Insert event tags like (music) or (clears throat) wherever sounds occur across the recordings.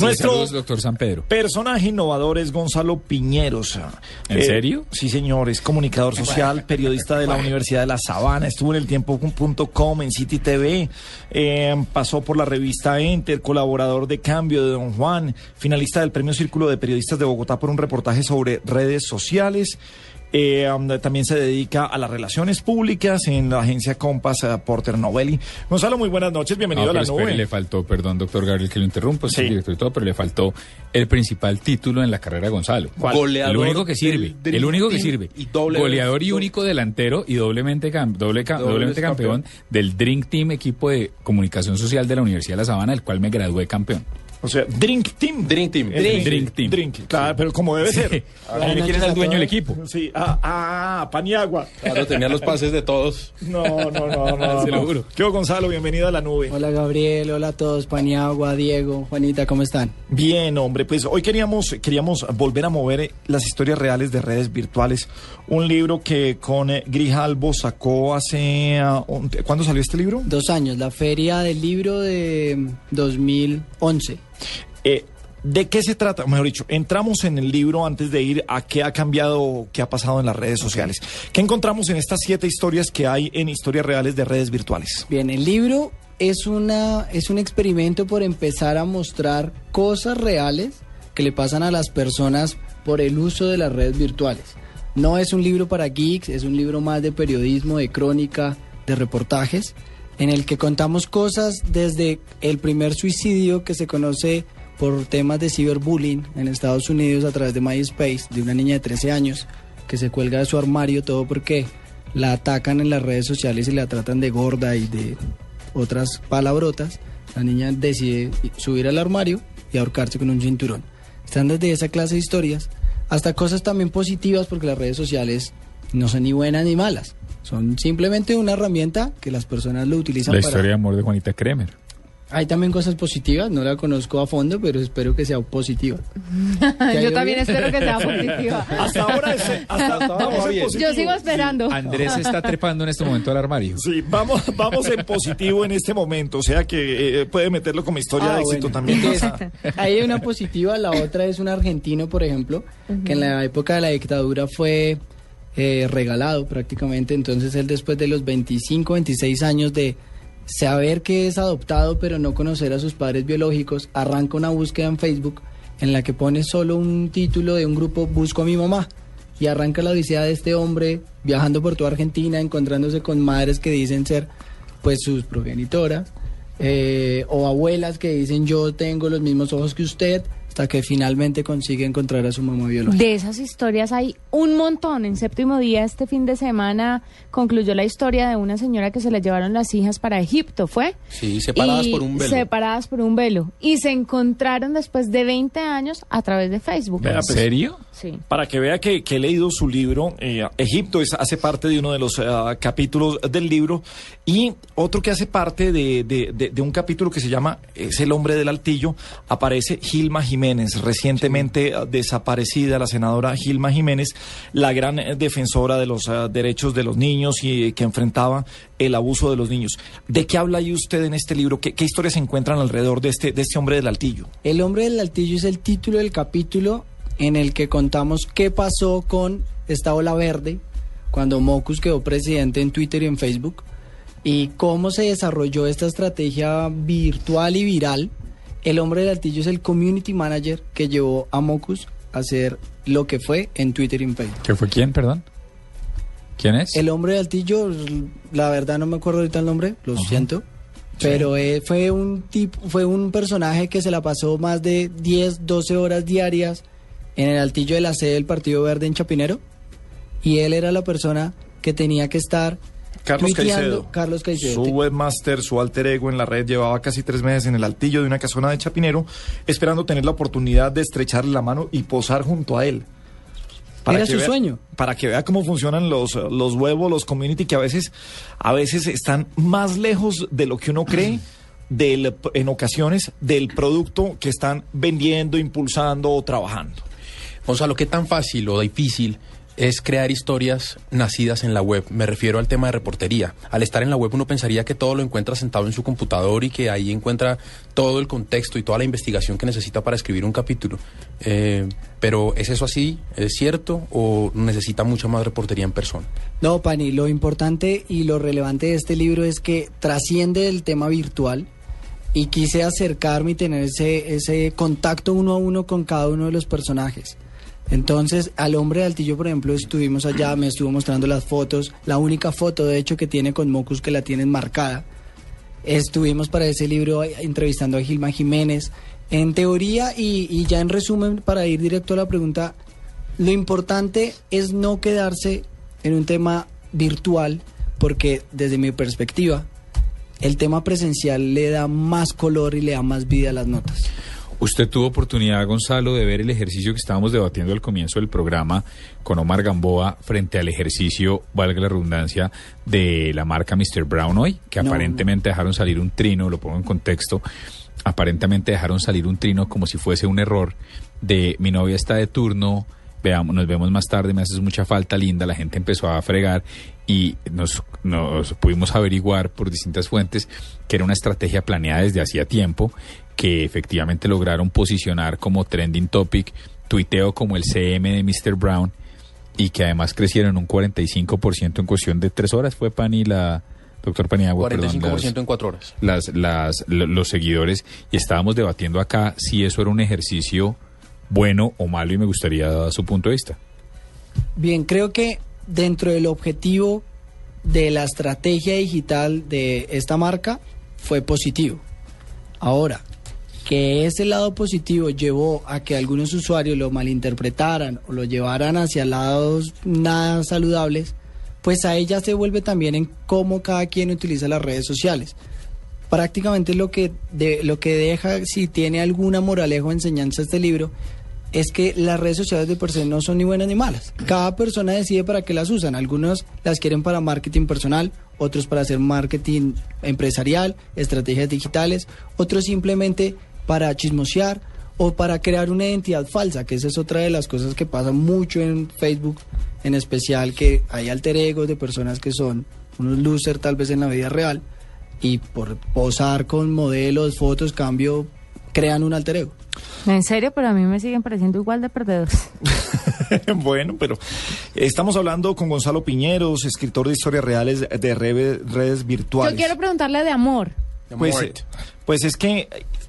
Nuestro saludos, doctor San Pedro. personaje innovador es Gonzalo Piñeros. ¿En Eh, serio? Sí, señor, es comunicador social, periodista de la Universidad de La Sabana, estuvo en el tiempo.com, en City TV, eh, pasó por la revista Enter, colaborador de Cambio de Don Juan, finalista del Premio Círculo de Periodistas de Bogotá por un reportaje sobre redes sociales. Eh, también se dedica a las relaciones públicas en la agencia Compass eh, Porter Novelli. Gonzalo, muy buenas noches, bienvenido Ah, a la espere, nube. le faltó, perdón, doctor Gabriel, que lo interrumpo, Sí. director y todo, pero le faltó el principal título en la carrera de Gonzalo. ¿Cuál? Goleador el único que sirve, del Dream el único que sirve. y doble- Goleador y único delantero y doblemente, cam- doble ca- Doble doblemente campeón, campeón. del Drink Team, equipo de comunicación social de la Universidad de La Sabana, del cual me gradué campeón. O sea, Drink Team. Dream Team. El Drink Team. Drink, claro, pero como debe ser. Adivine quién es el dueño del equipo. Sí, ah, ah, pan y agua. Claro, tenía los pases de todos. No, no, no, no. Se lo juro. ¿Qué Gonzalo? Bienvenido a la nube. Hola Gabriel, hola a todos, Paniagua, Diego, Juanita, ¿cómo están? Bien, hombre, pues hoy queríamos, queríamos volver a mover eh, las historias reales de redes virtuales. Un libro que con eh, Grijalbo sacó hace... ah, ¿Cuándo salió este libro? Dos años, la feria del libro de 2011. Eh, ¿De qué se trata? Mejor dicho, entramos en el libro antes de ir a qué ha cambiado, qué ha pasado en las redes sociales. ¿Qué encontramos en estas siete historias que hay en historias reales de redes virtuales? Bien, el libro es, una, es un experimento por empezar a mostrar cosas reales que le pasan a las personas por el uso de las redes virtuales. No es un libro para geeks, es un libro más de periodismo, de crónica, de reportajes, en el que contamos cosas desde el primer suicidio que se conoce por temas de ciberbullying en Estados Unidos a través de MySpace, de una niña de 13 años que se cuelga de su armario todo porque la atacan en las redes sociales y la tratan de gorda y de otras palabrotas. La niña decide subir al armario y ahorcarse con un cinturón. Están desde esa clase de historias hasta cosas también positivas porque las redes sociales no son ni buenas ni malas. Son simplemente una herramienta que las personas lo utilizan La para... historia de amor de Juanita Kremer. Hay también cosas positivas, no la conozco a fondo, pero espero que sea positiva. (laughs) ¿Te ha Yo también bien? espero que sea positiva. (laughs) Hasta ahora es, hasta, (laughs) vamos bien. positivo. Yo sigo esperando. Andrés se está trepando en este momento al armario. Sí, vamos, vamos en positivo en este momento, o sea que eh, puede meterlo como historia Ah, de éxito bueno. también. Entonces, ahí hay una positiva, la otra es un argentino, por ejemplo, que en la época de la dictadura fue eh, regalado prácticamente. Entonces él después de los 25, 26 años de saber que es adoptado pero no conocer a sus padres biológicos, arranca una búsqueda en Facebook en la que pone solo un título de un grupo Busco a mi mamá. Y arranca la odisea de este hombre viajando por toda Argentina, encontrándose con madres que dicen ser pues sus progenitoras eh, o abuelas que dicen yo tengo los mismos ojos que usted, hasta que finalmente consigue encontrar a su mamá biológica. De esas historias hay un montón. En séptimo día, este fin de semana, concluyó la historia de una señora que se le llevaron las hijas para Egipto, ¿fue? Sí, separadas Y por un velo. Separadas por un velo. Y se encontraron después de 20 años a través de Facebook. ¿En pues, serio? Sí. Para que vea que, que he leído su libro, eh, Egipto es, hace parte de uno de los eh, capítulos del libro y otro que hace parte de, de- de- de un capítulo que se llama Es el hombre del altillo, aparece Gilma Jiménez, recientemente eh, desaparecida la senadora Gilma Jiménez, la gran eh, defensora de los eh, derechos de los niños y que enfrentaba el abuso de los niños. ¿De qué habla ahí usted en este libro? ¿Qué, qué historias se encuentran alrededor de este, de este hombre del altillo? El hombre del altillo es el título del capítulo en el que contamos qué pasó con esta ola verde cuando Mocus quedó presidente en Twitter y en Facebook y cómo se desarrolló esta estrategia virtual y viral. El hombre del altillo es el community manager que llevó a Mocus a hacer lo que fue en Twitter Facebook. ¿Qué fue quién, perdón? ¿Quién es? El hombre del altillo, la verdad no me acuerdo ahorita el nombre, lo siento. Pero eh, fue un tipo, fue un personaje que se la pasó más de 10, 12 horas diarias en el altillo de la sede del Partido Verde en Chapinero. Y él era la persona que tenía que estar Carlos Caicedo. Carlos Caicedo. Su webmaster, su alter ego en la red, llevaba casi tres meses en el altillo de una casona de Chapinero, esperando tener la oportunidad de estrecharle la mano y posar junto a él. Era que su vea- sueño. Para que vea cómo funcionan los, los huevos, los community, que a veces, a veces están más lejos de lo que uno cree. (clears throat) Del, en ocasiones del producto que están vendiendo, impulsando o trabajando. Gonzalo, ¿qué tan fácil o difícil es crear historias nacidas en la web. Me refiero al tema de reportería. Al estar en la web uno pensaría que todo lo encuentra sentado en su computador y que ahí encuentra todo el contexto y toda la investigación que necesita para escribir un capítulo. Eh, pero ¿es eso así? ¿Es cierto? ¿O necesita mucha más reportería en persona? No, Pani, lo importante y lo relevante de este libro es que trasciende el tema virtual y quise acercarme y tener ese, ese contacto uno a uno con cada uno de los personajes. Entonces, al hombre de Altillo, por ejemplo, estuvimos allá, me estuvo mostrando las fotos, la única foto, de hecho, que tiene con Mocus que la tienen marcada. Estuvimos para ese libro entrevistando a Gilma Jiménez. En teoría y, y ya en resumen, para ir directo a la pregunta, lo importante es no quedarse en un tema virtual, porque desde mi perspectiva, el tema presencial le da más color y le da más vida a las notas. Usted tuvo oportunidad, Gonzalo, de ver el ejercicio que estábamos debatiendo al comienzo del programa con Omar Gamboa frente al ejercicio, valga la redundancia, de la marca Mr. Brown hoy, que No. aparentemente dejaron salir un trino, lo pongo en contexto, aparentemente dejaron salir un trino como si fuese un error de mi novia está de turno, veamos, nos vemos más tarde, me haces mucha falta, linda, la gente empezó a fregar y nos, nos pudimos averiguar por distintas fuentes que era una estrategia planeada desde hacía tiempo, que efectivamente lograron posicionar como trending topic, tuiteo como el CM de Mr. Brown y que además crecieron un 45% en cuestión de tres horas. Fue Pani la... Doctor Paniagua, perdón, 45% las- en cuatro horas. las, las, lo- los seguidores y estábamos debatiendo acá si eso era un ejercicio bueno o malo y me gustaría dar su punto de vista. Bien, creo que dentro del objetivo de la estrategia digital de esta marca fue positivo. Ahora, que ese lado positivo llevó a que algunos usuarios lo malinterpretaran o lo llevaran hacia lados nada saludables, pues a ella se vuelve también en cómo cada quien utiliza las redes sociales. Prácticamente lo que, de, lo que deja, si tiene alguna moraleja o enseñanza este libro, es que las redes sociales de per se no son ni buenas ni malas. Cada persona decide para qué las usan. Algunos las quieren para marketing personal, otros para hacer marketing empresarial, estrategias digitales, otros simplemente para chismosear o para crear una identidad falsa, que esa es otra de las cosas que pasa mucho en Facebook, en especial que hay alter egos de personas que son unos losers tal vez en la vida real y por posar con modelos, fotos, cambio, crean un alter ego. En serio, pero a mí me siguen pareciendo igual de perdedores. (laughs) bueno, pero estamos hablando con Gonzalo Piñeros, escritor de historias reales de redes virtuales. Yo quiero preguntarle de amor. Pues, Amor. pues es que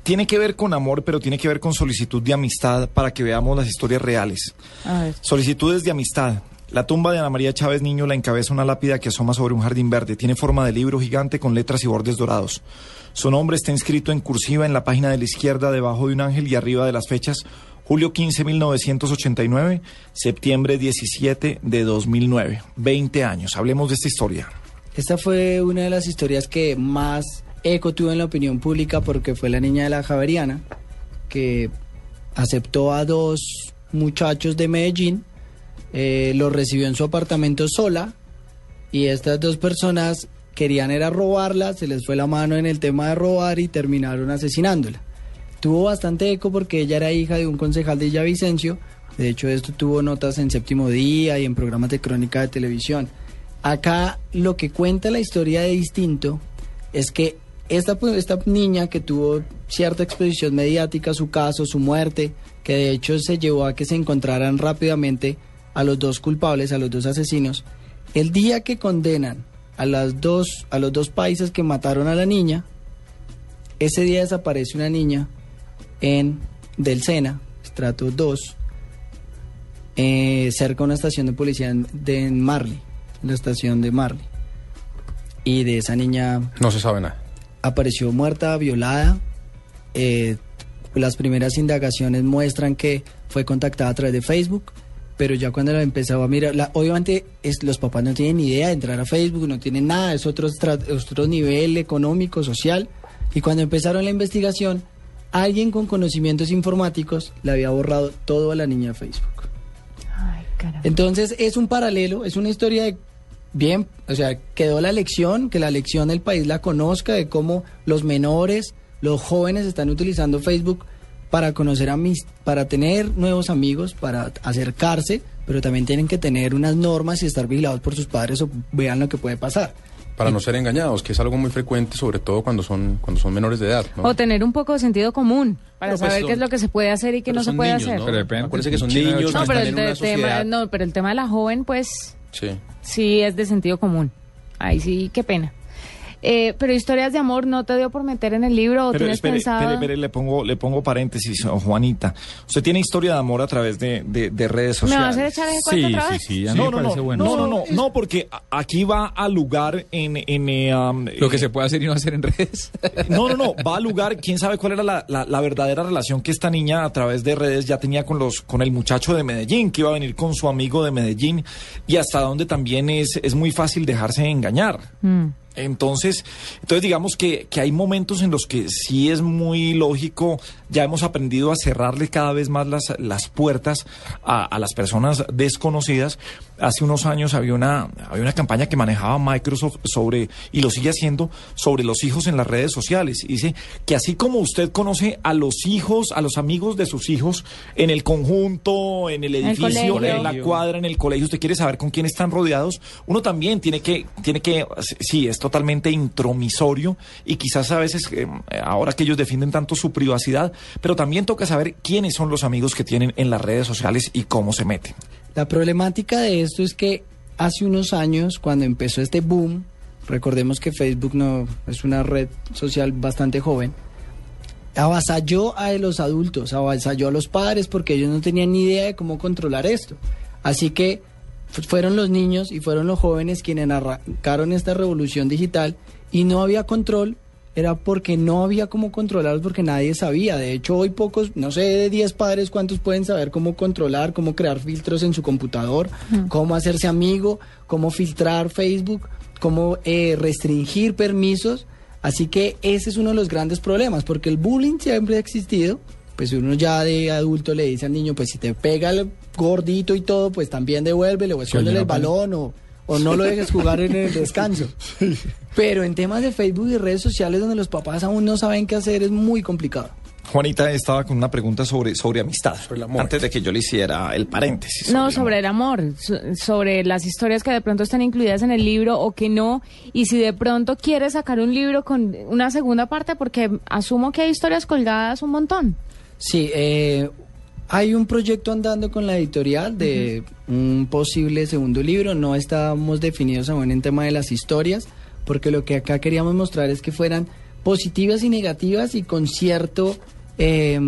tiene que ver con amor, pero tiene que ver con solicitud de amistad para que veamos las historias reales. A ver. Solicitudes de amistad. La tumba de Ana María Chávez Niño la encabeza una lápida que asoma sobre un jardín verde. Tiene forma de libro gigante con letras y bordes dorados. Su nombre está inscrito en cursiva en la página de la izquierda debajo de un ángel y arriba de las fechas julio 15, 1989, septiembre 17 de 2009. 20 años. Hablemos de esta historia. Esta fue una de las historias que más eco tuvo en la opinión pública porque fue la niña de la Javeriana que aceptó a dos muchachos de Medellín, eh, los recibió en su apartamento sola y estas dos personas querían era robarla, se les fue la mano en el tema de robar y terminaron asesinándola. Tuvo bastante eco porque ella era hija de un concejal de Villavicencio, de hecho esto tuvo notas en Séptimo Día y en programas de crónica de televisión. Acá lo que cuenta la historia de distinto es que esta, pues, esta niña que tuvo cierta exposición mediática, su caso, su muerte, que de hecho se llevó a que se encontraran rápidamente a los dos culpables, a los dos asesinos, el día que condenan a, las dos, a los dos países que mataron a la niña, ese día desaparece una niña en Del Sena, estrato 2, eh, cerca de una estación de policía en, de, en Marley, la estación de Marley. Y de esa niña No se sabe nada. Apareció muerta, violada. Eh, las primeras indagaciones muestran que fue contactada a través de Facebook, pero ya cuando la empezaba a mirar, la- obviamente es, los papás no tienen ni idea de entrar a Facebook, no tienen nada, es otro, otro nivel económico, social. Y cuando empezaron la investigación, alguien con conocimientos informáticos le había borrado todo a la niña de Facebook. Ay. Entonces es un paralelo, es una historia de bien, o sea, quedó la lección, que la lección del país la conozca de cómo los menores, los jóvenes están utilizando Facebook para conocer a mis, para tener nuevos amigos, para acercarse, pero también tienen que tener unas normas y estar vigilados por sus padres o vean lo que puede pasar. Para no ser engañados, que es algo muy frecuente, sobre todo cuando son, cuando son menores de edad. ¿no? O tener un poco de sentido común para Pero, pues, saber qué es lo que se puede hacer y qué no se puede niños, hacer. ¿no? Pero depende. Acuérdense que son Chino, niños, No, que pero están el, en una te- tema, no, pero el tema de la joven, pues Sí. sí es de sentido común. Ahí sí, qué pena. Eh, pero historias de amor no te dio por meter en el libro o Pero tienes espere, pensado. espere, espere, le pongo, le pongo paréntesis, oh, Juanita. Usted tiene historia de amor a través de, de- de redes ¿Me sociales. vas a hacer echar el cuento Sí, otra sí, vez? sí, a mí No, me no, parece no, bueno. no, no, no, no, porque aquí va a lugar en, en eh, um, Lo que eh, se puede hacer y no hacer en redes. (laughs) No, no, no, va a lugar, quién sabe cuál era la, la- la verdadera relación que esta niña a través de redes ya tenía con los, con el muchacho de Medellín, que iba a venir con su amigo de Medellín, y hasta donde también es, es muy fácil dejarse engañar. Mm. Entonces, entonces digamos que, que hay momentos en los que sí es muy lógico, ya hemos aprendido a cerrarle cada vez más las, las puertas a, a las personas desconocidas. Hace unos años había una, había una campaña que manejaba Microsoft sobre, y lo sigue haciendo, sobre los hijos en las redes sociales. Y dice que así como usted conoce a los hijos, a los amigos de sus hijos, en el conjunto, en el edificio, en la cuadra, en el colegio, usted quiere saber con quién están rodeados, uno también tiene que, tiene que, sí, es totalmente intromisorio y quizás a veces, eh, ahora que ellos defienden tanto su privacidad, pero también toca saber quiénes son los amigos que tienen en las redes sociales y cómo se meten. La problemática de esto es que hace unos años, cuando empezó este boom, recordemos que Facebook no es una red social bastante joven, avasalló a los adultos, avasalló a los padres porque ellos no tenían ni idea de cómo controlar esto. Así que fu- fueron los niños y fueron los jóvenes quienes arrancaron esta revolución digital y no había control, era porque no había cómo controlar, porque nadie sabía. De hecho, hoy pocos, no sé, de 10 padres, cuántos pueden saber cómo controlar, cómo crear filtros en su computador, cómo hacerse amigo, cómo filtrar Facebook, cómo eh, restringir permisos. Así que ese es uno de los grandes problemas, porque el bullying siempre ha existido. Pues uno ya de adulto le dice al niño, pues si te pega el gordito y todo, pues también devuélvele o escóndele el balón o, o no lo dejes jugar en el descanso. (laughs) Pero en temas de Facebook y redes sociales donde los papás aún no saben qué hacer es muy complicado. Juanita estaba con una pregunta sobre, sobre amistad, Sobre el amor. antes de que yo le hiciera el paréntesis. No, el sobre el amor, so- sobre las historias que de pronto están incluidas en el libro o que no, y si de pronto quieres sacar un libro con una segunda parte, porque asumo que hay historias colgadas un montón. Sí, eh, hay un proyecto andando con la editorial de un posible segundo libro. No estábamos definidos aún en tema de las historias, porque lo que acá queríamos mostrar es que fueran positivas y negativas y con cierto eh,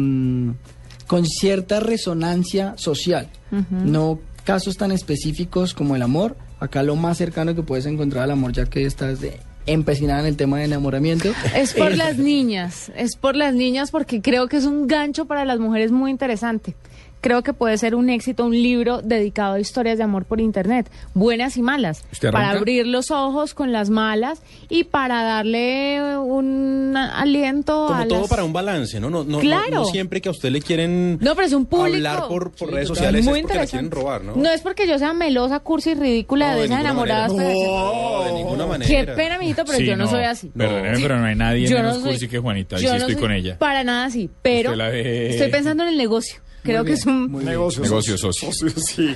con cierta resonancia social. No casos tan específicos como el amor. Acá lo más cercano que puedes encontrar al amor, ya que estás de empecinada en el tema de enamoramiento. Es por Eh, las niñas, es por las niñas porque creo que es un gancho para las mujeres muy interesante. Creo que puede ser un éxito un libro dedicado a historias de amor por internet, buenas y malas, ¿Usted para abrir los ojos con las malas y para darle un aliento Como a todo las... para un balance, ¿no? No, no, Claro. no siempre que a usted le quieren No, pero es un público. hablar por, por Sí, redes sociales muy es porque la interesante. quieren robar, ¿no? es porque yo sea melosa, cursi y ridícula No, de de esas enamoradas. manera. pero- No, de ninguna manera. Qué pena, mijito, pero Sí, yo no, soy así. Pero no hay nadie Yo menos no soy- cursi que Juanita. Y yo sí no estoy con ella. Para nada así, pero estoy pensando en el negocio. Creo que es un... Negocio, Negocio socio. sí.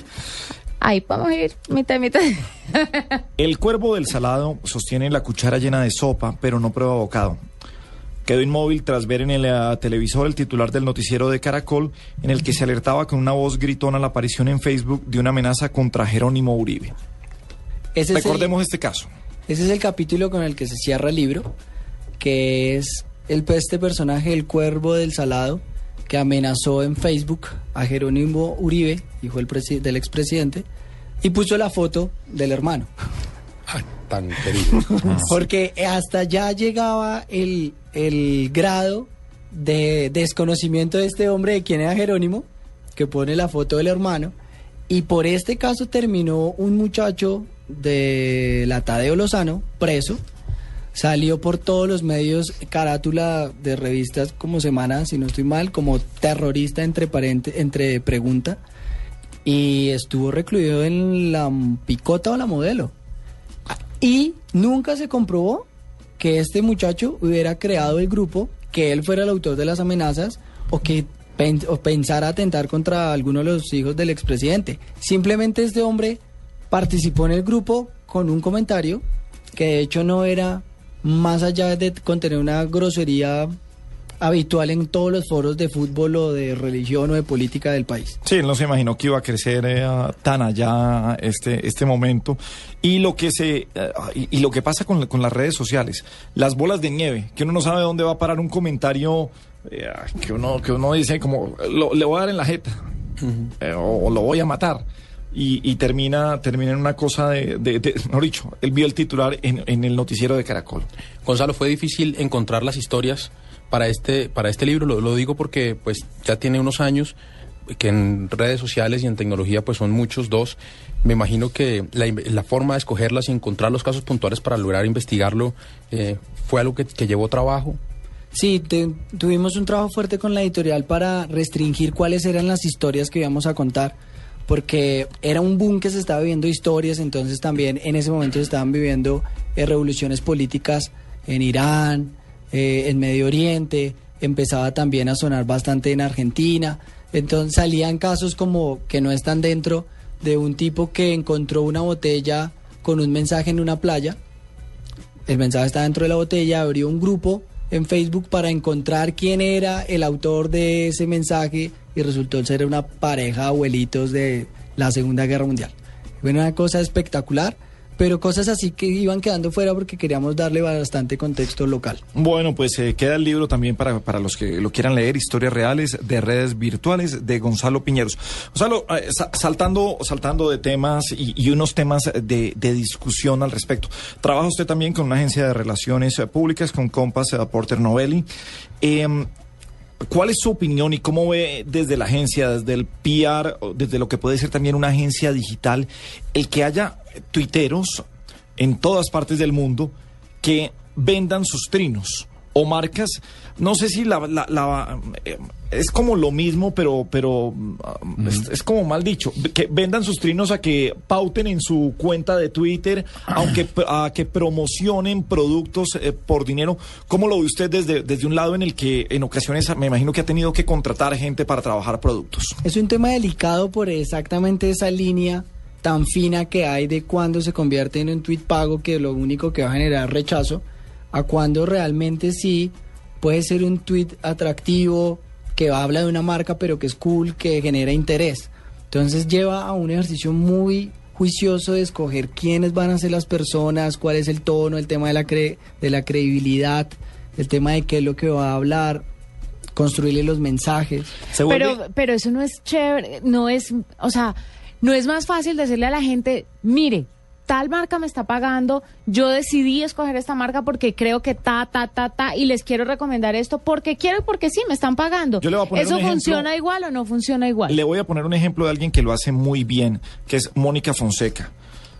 Ahí podemos ir, mitad y mitad. El cuervo del salado sostiene la cuchara llena de sopa, pero no prueba bocado. Quedó inmóvil tras ver en el eh, televisor el titular del noticiero de Caracol, en el que se alertaba con una voz gritona la aparición en Facebook de una amenaza contra Jerónimo Uribe. Ese es el- Recordemos este caso. Ese es el capítulo con el que se cierra el libro, que es el este personaje, el cuervo del salado, que amenazó en Facebook a Jerónimo Uribe, hijo del, del expresidente, y puso la foto del hermano. Ah, tan querido. Porque hasta ya llegaba el, el grado de desconocimiento de este hombre de quién era Jerónimo, que pone la foto del hermano, y por este caso terminó un muchacho de la Tadeo Lozano, preso, salió por todos los medios carátula de revistas como Semana, si no estoy mal, como terrorista entre, parente- entre pregunta, y estuvo recluido en la picota o la modelo. Y nunca se comprobó que este muchacho hubiera creado el grupo, que él fuera el autor de las amenazas o que o pensar atentar contra alguno de los hijos del expresidente. Simplemente este hombre participó en el grupo con un comentario que de hecho no era más allá de contener una grosería habitual en todos los foros de fútbol o de religión o de política del país. Sí, él no se imaginó que iba a crecer eh, tan allá este, este momento. Y lo que se eh, y, y lo que pasa con, con las redes sociales, las bolas de nieve, que uno no sabe dónde va a parar un comentario eh, que uno que uno dice como lo- le voy a dar en la jeta eh, o, o lo voy a matar. Y, y termina, termina en una cosa de, de, de- mejor dicho, él vio el titular en, en el noticiero de Caracol. Gonzalo, fue difícil encontrar las historias para este, para este libro. Lo, lo digo porque pues ya tiene unos años que en redes sociales y en tecnología pues son muchos, dos. Me imagino que la, in- la forma de escogerlas y encontrar los casos puntuales para lograr investigarlo eh, fue algo que, que llevó trabajo. Sí, te- tuvimos un trabajo fuerte con la editorial para restringir cuáles eran las historias que íbamos a contar, porque era un boom que se estaba viviendo historias, entonces también en ese momento se estaban viviendo eh, revoluciones políticas en Irán, eh, en Medio Oriente, empezaba también a sonar bastante en Argentina, entonces salían casos como que no están dentro de un tipo que encontró una botella con un mensaje en una playa. El mensaje está dentro de la botella, abrió un grupo en Facebook para encontrar quién era el autor de ese mensaje y resultó ser una pareja de abuelitos de la Segunda Guerra Mundial. Fue una cosa espectacular, pero cosas así que iban quedando fuera porque queríamos darle bastante contexto local. Bueno, pues eh, queda el libro también para, para los que lo quieran leer, Historias Reales de Redes Virtuales de Gonzalo Piñeros. Gonzalo, eh, sa- saltando, saltando de temas y, y unos temas de, de discusión al respecto. Trabaja usted también con una agencia de relaciones eh, públicas, con Compass eh, Porter Novelli. Em, ¿Cuál es su opinión y cómo ve desde la agencia, desde el PR, desde lo que puede ser también una agencia digital, el que haya tuiteros en todas partes del mundo que vendan sus trinos o marcas? No sé si la, la- la- eh, es como lo mismo, pero, pero mm, es, es como mal dicho, que vendan sus trinos a que pauten en su cuenta de Twitter, aunque a que promocionen productos eh, por dinero. ¿Cómo lo ve usted desde, desde un lado en el que en ocasiones me imagino que ha tenido que contratar gente para trabajar productos? Es un tema delicado por exactamente esa línea tan fina que hay de cuando se convierte en un tweet pago que lo único que va a generar rechazo, a cuando realmente sí puede ser un tweet atractivo que habla de una marca pero que es cool, que genera interés. Entonces lleva a un ejercicio muy juicioso de escoger quiénes van a ser las personas, cuál es el tono, el tema de la, cre- de la credibilidad, el tema de qué es lo que va a hablar, construirle los mensajes. Pero, pero eso no es chévere, no es, o sea, no es más fácil decirle a la gente, mire, tal marca me está pagando, yo decidí escoger esta marca porque creo que ta, ta, ta, ta, y les quiero recomendar esto porque quiero y porque sí, me están pagando. Yo le voy a poner ¿Eso un ejemplo. funciona igual o no funciona igual? Le voy a poner un ejemplo de alguien que lo hace muy bien, que es Mónica Fonseca,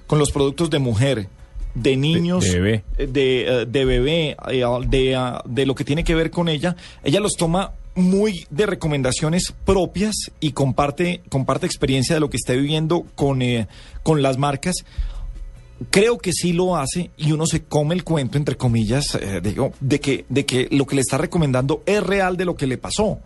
con los productos de mujer, de niños, de bebé. eh, de, eh, de bebé, eh, de, ah, de lo que tiene que ver con ella. Ella los toma muy de recomendaciones propias y comparte, comparte experiencia de lo que está viviendo con, eh, con las marcas. Creo que sí lo hace y uno se come el cuento, entre comillas, eh, digo, de, que, de que lo que le está recomendando es real de lo que le pasó.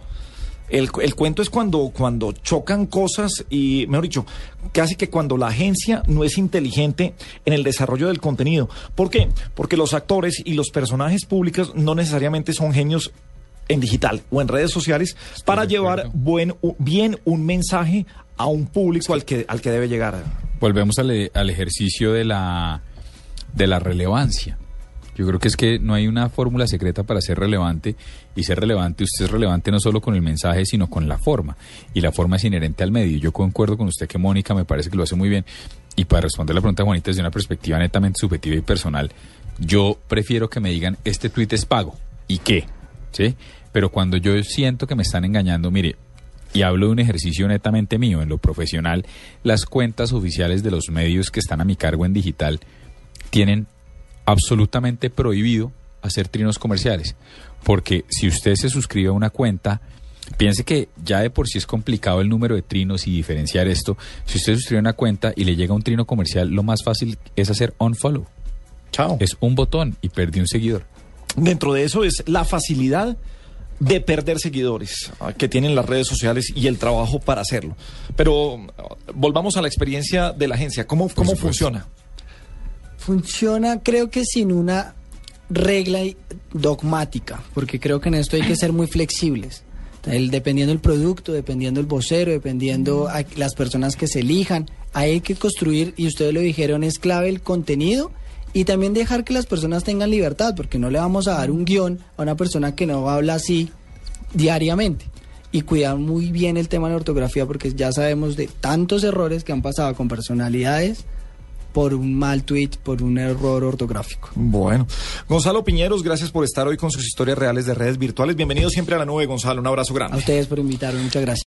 El, el cuento es cuando, cuando chocan cosas y, mejor dicho, casi que cuando la agencia no es inteligente en el desarrollo del contenido. ¿Por qué? Porque los actores y los personajes públicos no necesariamente son genios en digital o en redes sociales para llevar buen, bien un mensaje a un público al que, al que debe llegar. Volvemos al, e- al ejercicio de la, de la relevancia. Yo creo que es que no hay una fórmula secreta para ser relevante y ser relevante, usted es relevante no solo con el mensaje, sino con la forma. Y la forma es inherente al medio. Yo concuerdo con usted que Mónica me parece que lo hace muy bien. Y para responder la pregunta, Juanita, desde una perspectiva netamente subjetiva y personal, yo prefiero que me digan, este tuit es pago. ¿Y qué? ¿Sí? Pero cuando yo siento que me están engañando, mire, y hablo de un ejercicio netamente mío en lo profesional, las cuentas oficiales de los medios que están a mi cargo en digital tienen absolutamente prohibido hacer trinos comerciales. Porque si usted se suscribe a una cuenta, piense que ya de por sí es complicado el número de trinos y diferenciar esto. Si usted suscribe a una cuenta y le llega un trino comercial, lo más fácil es hacer unfollow. Chao. Es un botón y perdí un seguidor. Dentro de eso es la facilidad de perder seguidores ah, que tienen las redes sociales y el trabajo para hacerlo. Pero ah, volvamos a la experiencia de la agencia. ¿Cómo, cómo funciona? Funciona creo que sin una regla dogmática, porque creo que en esto hay que ser muy flexibles. El, dependiendo del producto, dependiendo del vocero, dependiendo a las personas que se elijan, hay que construir, y ustedes lo dijeron, es clave el contenido y también dejar que las personas tengan libertad, porque no le vamos a dar un guion a una persona que no habla así diariamente. Y cuidar muy bien el tema de la ortografía, porque ya sabemos de tantos errores que han pasado con personalidades por un mal tweet, por un error ortográfico. Bueno, Gonzalo Piñeros, gracias por estar hoy con sus historias reales de redes virtuales. Bienvenido siempre a la nube, Gonzalo. Un abrazo A grande. ustedes por invitarme, muchas gracias.